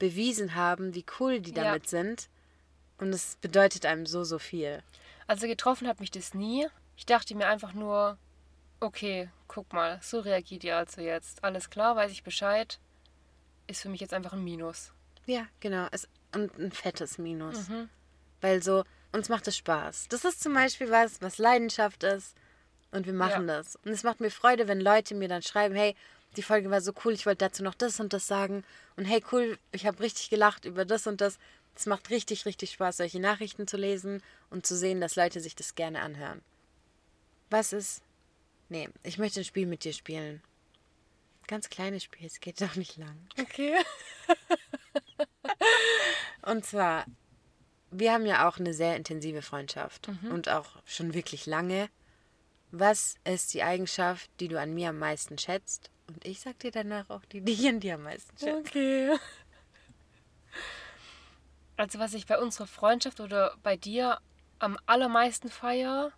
bewiesen haben, wie cool die Ja. damit sind. Und es bedeutet einem so, so viel. also getroffen hat mich das nie. Ich dachte mir einfach nur, okay, guck mal, so reagiert ihr also jetzt. Alles klar, weiß ich Bescheid. Ist für mich jetzt einfach ein Minus. Ja, genau. Es, und ein fettes Minus. Mhm. Weil so, uns macht es Spaß. Das ist zum Beispiel was, was Leidenschaft ist. Und wir machen das. Und es macht mir Freude, wenn Leute mir dann schreiben, hey, die Folge war so cool, ich wollte dazu noch das und das sagen. Und hey, cool, ich habe richtig gelacht über das und das. Es macht richtig, richtig Spaß, solche Nachrichten zu lesen und zu sehen, dass Leute sich das gerne anhören. Was ist? Nee, ich möchte ein Spiel mit dir spielen. Ganz kleines Spiel, es geht doch nicht lang. Okay. *laughs* Und zwar, wir haben ja auch eine sehr intensive Freundschaft und auch schon wirklich lange. Was ist die Eigenschaft, die du an mir am meisten schätzt? Und ich sag dir danach auch die, die ich an dir am meisten schätze. Okay. Also was ich bei unserer Freundschaft oder bei dir am allermeisten feier,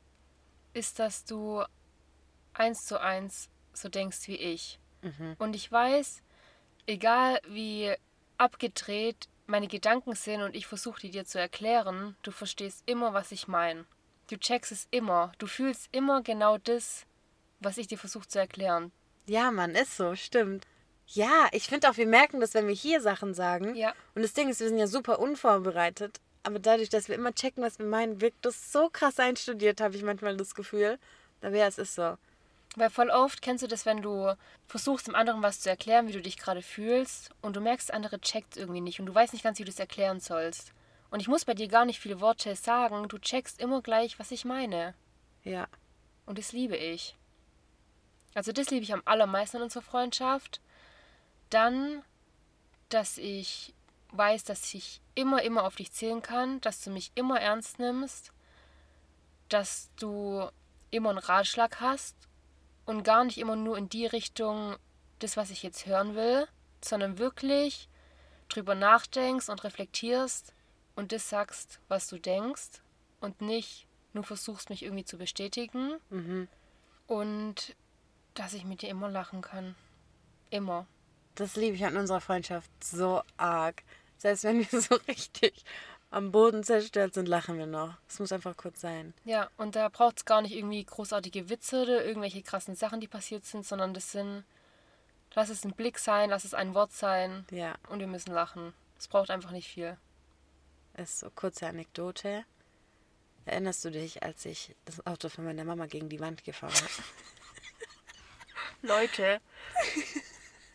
ist, dass du eins zu eins so denkst wie ich. Und ich weiß, egal wie abgedreht meine Gedanken sind und ich versuche die dir zu erklären, du verstehst immer, was ich meine. Du checkst es immer. Du fühlst immer genau das, was ich dir versuche zu erklären. Ja, Mann, ist so, stimmt. Ja, ich finde auch, wir merken das, wenn wir hier Sachen sagen. Ja. Und das Ding ist, wir sind ja super unvorbereitet. Aber dadurch, dass wir immer checken, was wir meinen, wirkt das so krass einstudiert, habe ich manchmal das Gefühl. Aber ja, es ist so. Weil voll oft kennst du das, wenn du versuchst, dem anderen was zu erklären, wie du dich gerade fühlst, und du merkst, der andere checkt irgendwie nicht und du weißt nicht ganz, wie du es erklären sollst. Und ich muss bei dir gar nicht viele Worte sagen, du checkst immer gleich, was ich meine. Ja. Und das liebe ich. Also das liebe ich am allermeisten an unserer Freundschaft. Dann, dass ich weiß, dass ich immer, immer auf dich zählen kann, dass du mich immer ernst nimmst, dass du immer einen Ratschlag hast und gar nicht immer nur in die Richtung, das, was ich jetzt hören will, sondern wirklich drüber nachdenkst und reflektierst und das sagst, was du denkst und nicht nur versuchst, mich irgendwie zu bestätigen. Mhm. Und dass ich mit dir immer lachen kann. Immer. Das liebe ich an unserer Freundschaft so arg. Selbst wenn wir *laughs* so richtig am Boden zerstört sind, lachen wir noch. Es muss einfach kurz sein. Ja, und da braucht es gar nicht irgendwie großartige Witze oder irgendwelche krassen Sachen, die passiert sind, sondern das sind, lass es ein Blick sein, lass es ein Wort sein Ja, und wir müssen lachen. Es braucht einfach nicht viel. ist so kurze Anekdote. Erinnerst du dich, als ich das Auto von meiner Mama gegen die Wand gefahren habe? *laughs* Leute,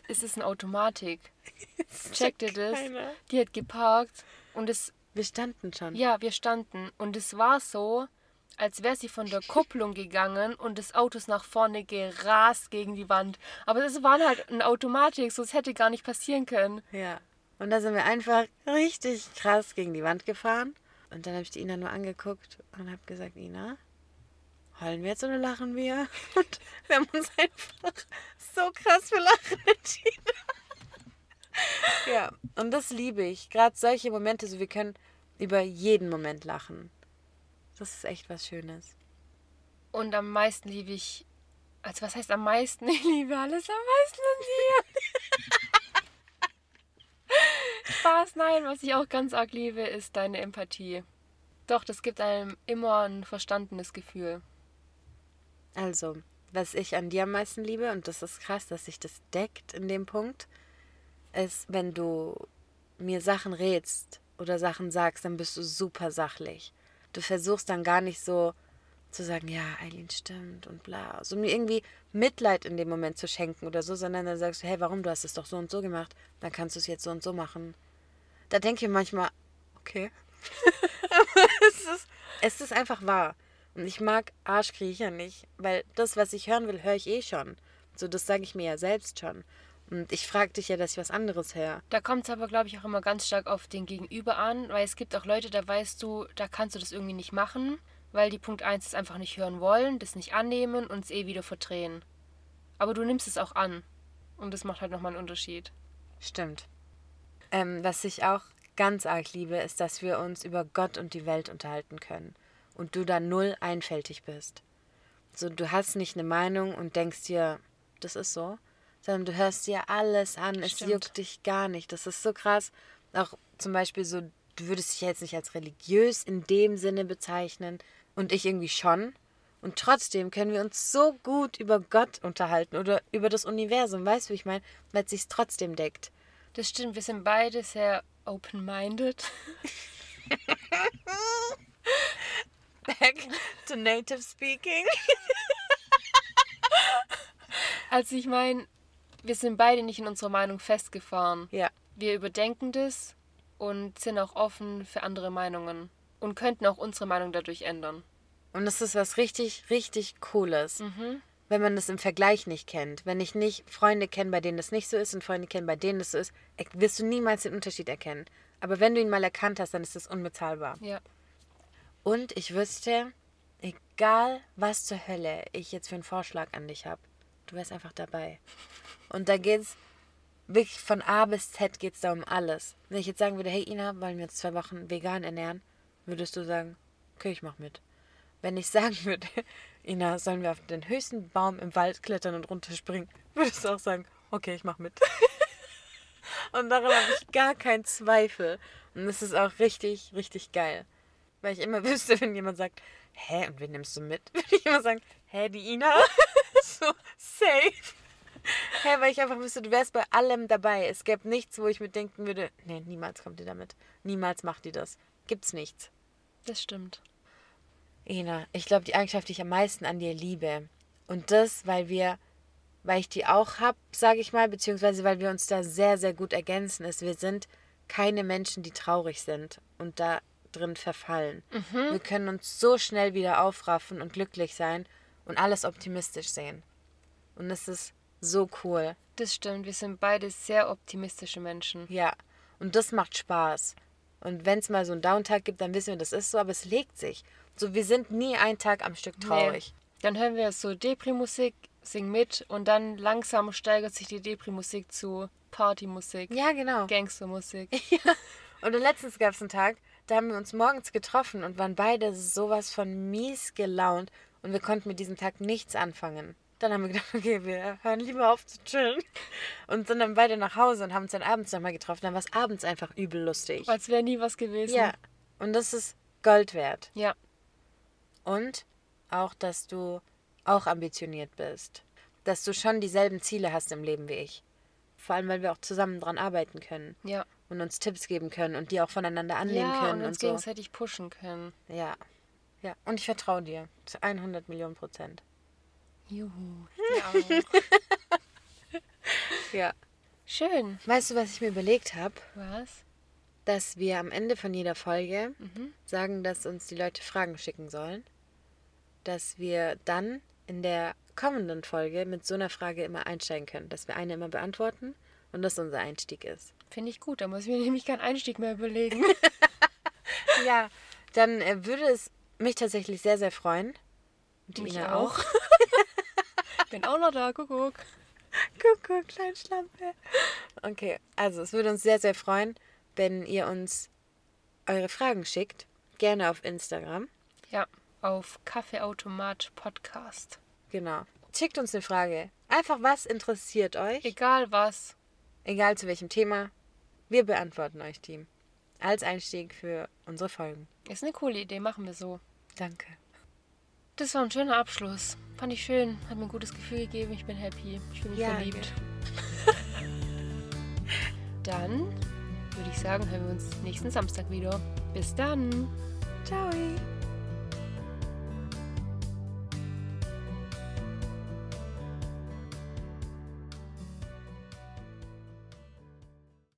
es ist eine Automatik. *laughs* Checkt ihr das? keiner. Die hat geparkt und es Wir standen schon. Ja, wir standen und es war so, als wäre sie von der Kupplung gegangen und das Auto ist nach vorne gerast gegen die Wand. Aber es war halt eine Automatik, so es hätte gar nicht passieren können. Ja. Und da sind wir einfach richtig krass gegen die Wand gefahren. Und dann habe ich die Ina nur angeguckt und habe gesagt, Ina, heulen wir jetzt oder lachen wir? *laughs* Und wir haben uns einfach so krass für Lachen entschieden. *laughs* ja, und das liebe ich. Gerade solche Momente, so wir können über jeden Moment lachen. Das ist echt was Schönes. Und am meisten liebe ich, also was heißt am meisten? *laughs* Ich liebe alles am meisten an dir. *laughs* Spaß, nein, was ich auch ganz arg liebe, ist deine Empathie. Doch, das gibt einem immer ein verstandenes Gefühl. Also, was ich an dir am meisten liebe, und das ist krass, dass sich das deckt in dem Punkt, ist, wenn du mir Sachen rätst oder Sachen sagst, dann bist du super sachlich. Du versuchst dann gar nicht so zu sagen, ja, Eileen stimmt und bla. So mir irgendwie Mitleid in dem Moment zu schenken oder so, sondern dann sagst du, hey, warum, du hast es doch so und so gemacht, dann kannst du es jetzt so und so machen. Da denke ich manchmal, okay. Aber *laughs* es ist, es ist einfach wahr. Und ich mag Arschkriecher nicht, weil das, was ich hören will, höre ich eh schon. So, das sage ich mir ja selbst schon. Und ich frage dich ja, dass ich was anderes höre. Da kommt es aber, glaube ich, auch immer ganz stark auf den Gegenüber an, weil es gibt auch Leute, da weißt du, da kannst du das irgendwie nicht machen, weil die Punkt 1 es einfach nicht hören wollen, das nicht annehmen und es eh wieder verdrehen. Aber du nimmst es auch an. Und das macht halt nochmal einen Unterschied. Stimmt. Ähm, was ich auch ganz arg liebe, ist, dass wir uns über Gott und die Welt unterhalten können. Und du da null einfältig bist. So, du hast nicht eine Meinung und denkst dir, das ist so, sondern du hörst dir alles an, es Stimmt. juckt dich gar nicht. Das ist so krass. Auch zum Beispiel so, du würdest dich jetzt nicht als religiös in dem Sinne bezeichnen und ich irgendwie schon. Und trotzdem können wir uns so gut über Gott unterhalten oder über das Universum, weißt du, wie ich meine? Weil es sich trotzdem deckt. Das stimmt, wir sind beide sehr open-minded. Back to native speaking. *laughs* Also ich meine, wir sind beide nicht in unserer Meinung festgefahren. Ja, Wir überdenken das und sind auch offen für andere Meinungen und könnten auch unsere Meinung dadurch ändern. und das ist was richtig, richtig Cooles. Wenn man das im Vergleich nicht kennt. Wenn ich nicht Freunde kenne, bei denen das nicht so ist und Freunde kenne, bei denen das so ist, wirst du niemals den Unterschied erkennen. Aber wenn du ihn mal erkannt hast, dann ist das unbezahlbar. Ja. Und ich wüsste, egal was zur Hölle ich jetzt für einen Vorschlag an dich habe, du wärst einfach dabei. Und da geht's wirklich von A bis Z geht's da um alles. Wenn ich jetzt sagen würde, hey Ina, wollen wir uns zwei Wochen vegan ernähren, würdest du sagen, okay, ich mach mit. Wenn ich sagen würde, *laughs* Ina, sollen wir auf den höchsten Baum im Wald klettern und runterspringen, *laughs* würdest du auch sagen, okay, ich mach mit. *laughs* und daran habe ich gar keinen Zweifel. Und das ist auch richtig, richtig geil. Weil ich immer wüsste, wenn jemand sagt, hä, und wen nimmst du mit? Würde ich immer sagen, hä, die Ina? So, safe. Hä, weil ich einfach wüsste, du wärst bei allem dabei. Es gäbe nichts, wo ich mir denken würde, nee, niemals kommt die damit. Niemals macht die das. Gibt's nichts. Das stimmt. Ina, ich glaube, die Eigenschaft, die ich am meisten an dir liebe. Und das, weil wir, weil ich die auch hab, sage ich mal, beziehungsweise weil wir uns da sehr, sehr gut ergänzen, ist, wir sind keine Menschen, die traurig sind und da drin verfallen. Wir können uns so schnell wieder aufraffen und glücklich sein und alles optimistisch sehen. Und das ist so cool. Das stimmt. Wir sind beide sehr optimistische Menschen. Ja, und das macht Spaß. Und wenn es mal so einen Downtag gibt, dann wissen wir, das ist so, aber es legt sich. So, wir sind nie einen Tag am Stück traurig. Nee. Dann hören wir so Depri-Musik, singen mit und dann langsam steigert sich die Depri-Musik zu Partymusik, Ja, genau. Gangstermusik. *laughs* Und dann letztens gab es einen Tag, da haben wir uns morgens getroffen und waren beide sowas von mies gelaunt und wir konnten mit diesem Tag nichts anfangen. Dann haben wir gedacht, *laughs* okay, wir hören lieber auf zu chillen und sind dann beide nach Hause und haben uns dann abends nochmal getroffen. Dann war es abends einfach übel lustig. Als wäre nie was gewesen. Ja, und das ist Gold wert. Ja. Und auch, dass du auch ambitioniert bist. Dass du schon dieselben Ziele hast im Leben wie ich. Vor allem, weil wir auch zusammen dran arbeiten können Ja. und uns Tipps geben können und die auch voneinander annehmen ja, können und und, uns so. gegenseitig pushen können. Ja. Ja. Und ich vertraue dir. Zu 100 Millionen Prozent. Juhu. *laughs* Ja. Schön. Weißt du, was ich mir überlegt habe? Was? Dass wir am Ende von jeder Folge Mhm. sagen, dass uns die Leute Fragen schicken sollen. Dass wir dann in der kommenden Folge mit so einer Frage immer einsteigen können. Dass wir eine immer beantworten und das unser Einstieg ist. Finde ich gut. Da muss ich mir *laughs* nämlich keinen Einstieg mehr überlegen. *laughs* Ja, dann äh, würde es mich tatsächlich sehr, sehr freuen, Und die Mich Ina auch. auch. *laughs* Bin auch noch da, guck, guck. Guck, guck, Kleinschlampe. Okay, also es würde uns sehr, sehr freuen, wenn ihr uns eure Fragen schickt. Gerne auf Instagram. Ja, auf Kaffeeautomat Podcast. Genau. Schickt uns eine Frage. Einfach, was interessiert euch? Egal was. Egal zu welchem Thema. Wir beantworten euch, Team. Als Einstieg für unsere Folgen. Ist eine coole Idee, machen wir so. Danke. Das war ein schöner Abschluss. Fand ich schön. Hat mir ein gutes Gefühl gegeben. Ich bin happy. Ich fühle mich Ja, verliebt. *laughs* Dann würde ich sagen, hören wir uns nächsten Samstag wieder. Bis dann. Ciao.